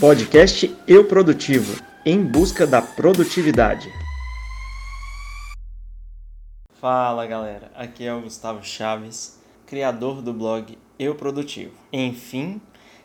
Podcast Eu Produtivo em busca da produtividade. Fala galera, aqui é o Gustavo Chaves, criador do blog Eu Produtivo. Enfim,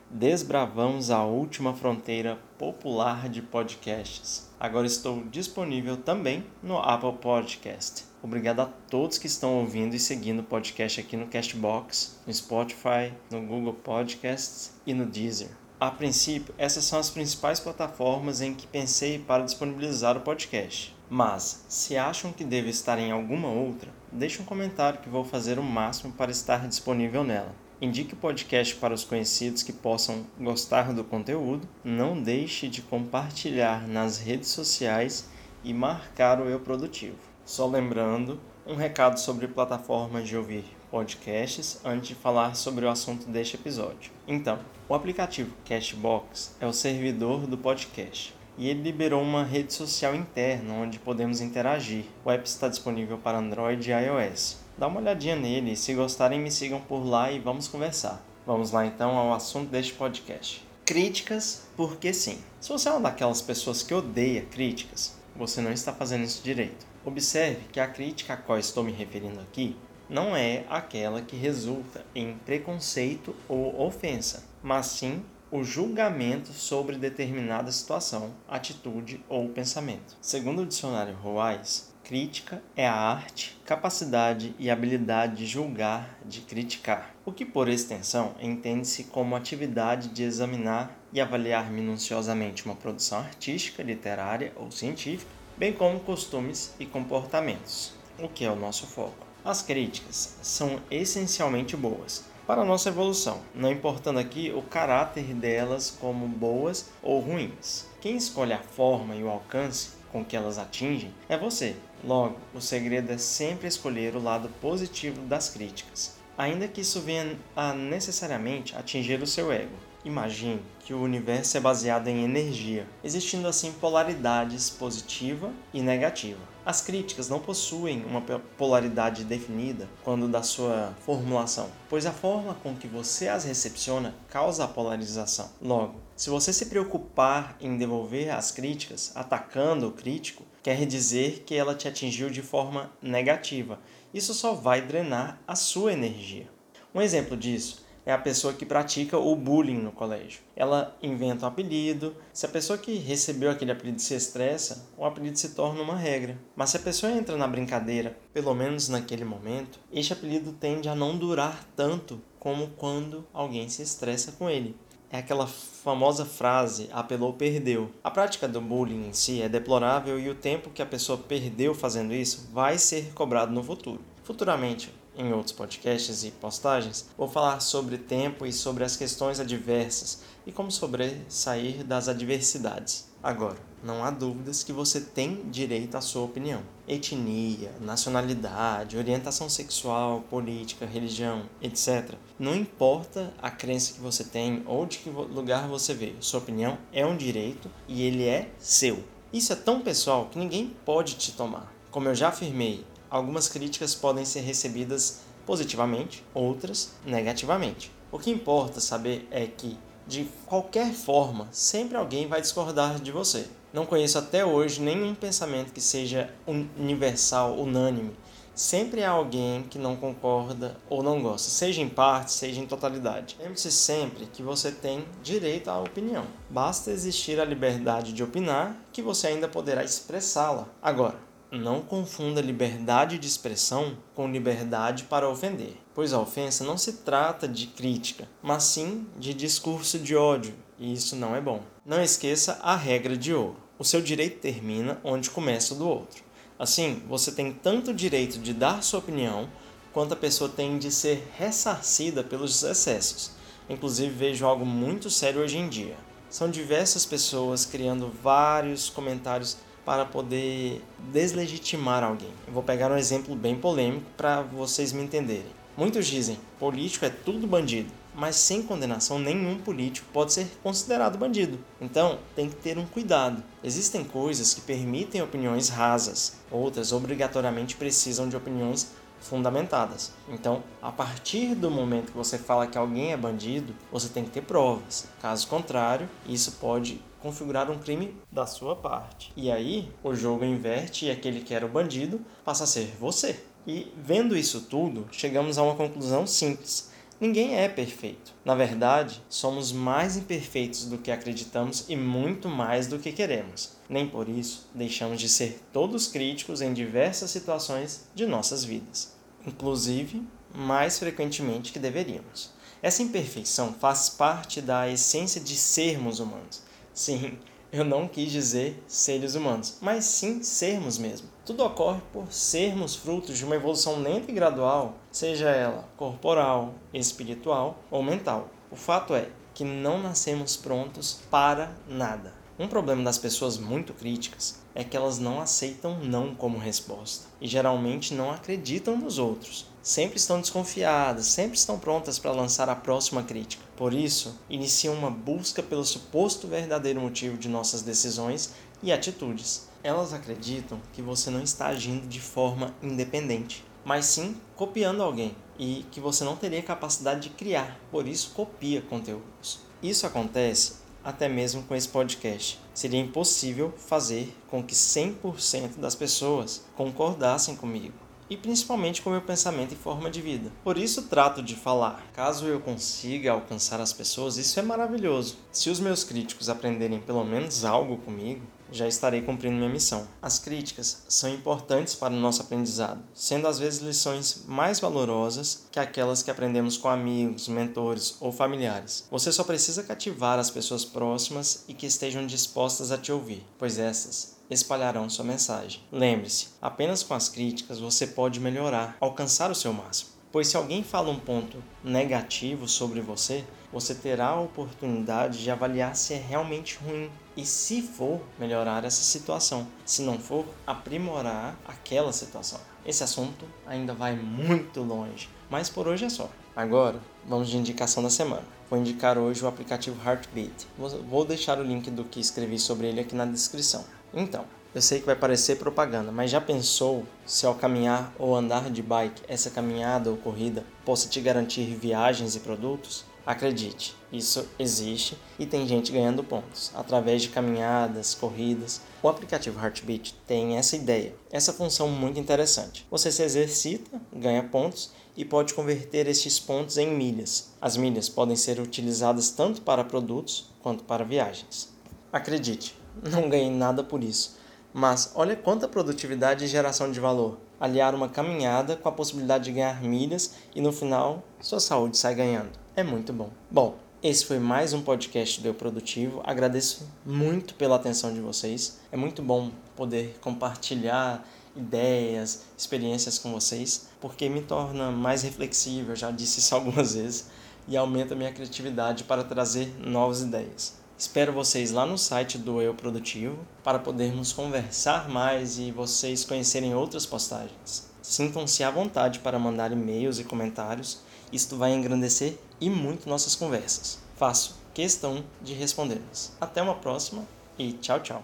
desbravamos a última fronteira popular de podcasts. Agora estou disponível também no Apple Podcast. Obrigado a todos que estão ouvindo e seguindo o podcast aqui no Castbox, no Spotify, no Google Podcasts e no Deezer. A princípio, essas são as principais plataformas em que pensei para disponibilizar o podcast. Mas, se acham que deve estar em alguma outra, deixe um comentário que vou fazer o máximo para estar disponível nela. Indique o podcast para os conhecidos que possam gostar do conteúdo. Não deixe de compartilhar nas redes sociais e marcar o Eu Produtivo. Só lembrando, um recado sobre plataformas de ouvir podcasts antes de falar sobre o assunto deste episódio. Então, o aplicativo Cashbox é o servidor do podcast e ele liberou uma rede social interna onde podemos interagir. O app está disponível para Android e iOS. Dá uma olhadinha nele e se gostarem me sigam por lá e vamos conversar. Vamos lá então ao assunto deste podcast. Críticas, porque sim. Se você é uma daquelas pessoas que odeia críticas, você não está fazendo isso direito. Observe que a crítica a qual estou me referindo aqui não é aquela que resulta em preconceito ou ofensa, mas sim o julgamento sobre determinada situação, atitude ou pensamento. Segundo o dicionário Ruais, crítica é a arte, capacidade e habilidade de julgar, de criticar, o que por extensão entende-se como atividade de examinar e avaliar minuciosamente uma produção artística, literária ou científica, bem como costumes e comportamentos, o que é o nosso foco. As críticas são essencialmente boas para nossa evolução, não importando aqui o caráter delas como boas ou ruins. Quem escolhe a forma e o alcance com que elas atingem é você. Logo, o segredo é sempre escolher o lado positivo das críticas, ainda que isso venha a necessariamente atingir o seu ego. Imagine que o universo é baseado em energia, existindo assim polaridades positiva e negativa. As críticas não possuem uma polaridade definida quando da sua formulação, pois a forma com que você as recepciona causa a polarização. Logo, se você se preocupar em devolver as críticas atacando o crítico, quer dizer que ela te atingiu de forma negativa. Isso só vai drenar a sua energia. Um exemplo disso é a pessoa que pratica o bullying no colégio. Ela inventa um apelido. Se a pessoa que recebeu aquele apelido se estressa, o apelido se torna uma regra. Mas se a pessoa entra na brincadeira, pelo menos naquele momento, este apelido tende a não durar tanto como quando alguém se estressa com ele. É aquela famosa frase apelou perdeu. A prática do bullying em si é deplorável e o tempo que a pessoa perdeu fazendo isso vai ser cobrado no futuro. Futuramente, em outros podcasts e postagens, vou falar sobre tempo e sobre as questões adversas e como sobressair das adversidades. Agora, não há dúvidas que você tem direito à sua opinião. Etnia, nacionalidade, orientação sexual, política, religião, etc. Não importa a crença que você tem ou de que lugar você veio, sua opinião é um direito e ele é seu. Isso é tão pessoal que ninguém pode te tomar. Como eu já afirmei, algumas críticas podem ser recebidas positivamente, outras negativamente. O que importa saber é que, de qualquer forma, sempre alguém vai discordar de você. Não conheço até hoje nenhum pensamento que seja universal, unânime. Sempre há alguém que não concorda ou não gosta, seja em parte, seja em totalidade. Lembre-se sempre que você tem direito à opinião. Basta existir a liberdade de opinar que você ainda poderá expressá-la. Agora, não confunda liberdade de expressão com liberdade para ofender, pois a ofensa não se trata de crítica, mas sim de discurso de ódio, e isso não é bom. Não esqueça a regra de ouro: o seu direito termina onde começa o do outro. Assim, você tem tanto o direito de dar sua opinião, quanto a pessoa tem de ser ressarcida pelos excessos. Inclusive, vejo algo muito sério hoje em dia. São diversas pessoas criando vários comentários para poder deslegitimar alguém. Eu vou pegar um exemplo bem polêmico para vocês me entenderem. Muitos dizem: político é tudo bandido, mas sem condenação nenhum político pode ser considerado bandido. Então, tem que ter um cuidado. Existem coisas que permitem opiniões rasas, outras obrigatoriamente precisam de opiniões fundamentadas. Então, a partir do momento que você fala que alguém é bandido, você tem que ter provas. Caso contrário, isso pode configurar um crime da sua parte. E aí, o jogo inverte e aquele que era o bandido passa a ser você. E vendo isso tudo, chegamos a uma conclusão simples. Ninguém é perfeito. Na verdade, somos mais imperfeitos do que acreditamos e muito mais do que queremos. Nem por isso deixamos de ser todos críticos em diversas situações de nossas vidas, inclusive mais frequentemente que deveríamos. Essa imperfeição faz parte da essência de sermos humanos. Sim, eu não quis dizer seres humanos, mas sim sermos mesmo. Tudo ocorre por sermos frutos de uma evolução lenta e gradual, seja ela corporal, espiritual ou mental. O fato é que não nascemos prontos para nada. Um problema das pessoas muito críticas é que elas não aceitam não como resposta e geralmente não acreditam nos outros. Sempre estão desconfiadas, sempre estão prontas para lançar a próxima crítica. Por isso, iniciam uma busca pelo suposto verdadeiro motivo de nossas decisões e atitudes. Elas acreditam que você não está agindo de forma independente, mas sim copiando alguém e que você não teria capacidade de criar, por isso copia conteúdos. Isso acontece até mesmo com esse podcast. Seria impossível fazer com que 100% das pessoas concordassem comigo e principalmente com meu pensamento e forma de vida. Por isso trato de falar. Caso eu consiga alcançar as pessoas, isso é maravilhoso. Se os meus críticos aprenderem pelo menos algo comigo, já estarei cumprindo minha missão. As críticas são importantes para o nosso aprendizado, sendo às vezes lições mais valorosas que aquelas que aprendemos com amigos, mentores ou familiares. Você só precisa cativar as pessoas próximas e que estejam dispostas a te ouvir, pois essas espalharão sua mensagem. Lembre-se, apenas com as críticas você pode melhorar, alcançar o seu máximo. Pois se alguém fala um ponto negativo sobre você, você terá a oportunidade de avaliar se é realmente ruim e, se for, melhorar essa situação. Se não for, aprimorar aquela situação. Esse assunto ainda vai muito longe, mas por hoje é só. Agora, vamos de indicação da semana. Vou indicar hoje o aplicativo Heartbeat. Vou deixar o link do que escrevi sobre ele aqui na descrição. Então, eu sei que vai parecer propaganda, mas já pensou se ao caminhar ou andar de bike, essa caminhada ou corrida possa te garantir viagens e produtos? Acredite, isso existe e tem gente ganhando pontos através de caminhadas, corridas. O aplicativo Heartbeat tem essa ideia, essa função muito interessante. Você se exercita, ganha pontos e pode converter estes pontos em milhas. As milhas podem ser utilizadas tanto para produtos quanto para viagens. Acredite, não ganhei nada por isso, mas olha quanta produtividade e geração de valor. Aliar uma caminhada com a possibilidade de ganhar milhas e no final sua saúde sai ganhando é muito bom. Bom, esse foi mais um podcast do Eu Produtivo. Agradeço muito pela atenção de vocês. É muito bom poder compartilhar ideias, experiências com vocês, porque me torna mais reflexivo, eu já disse isso algumas vezes, e aumenta minha criatividade para trazer novas ideias. Espero vocês lá no site do Eu Produtivo para podermos conversar mais e vocês conhecerem outras postagens. Sintam-se à vontade para mandar e-mails e comentários isto vai engrandecer e muito nossas conversas. Faço questão de respondê-las. Até uma próxima e tchau, tchau.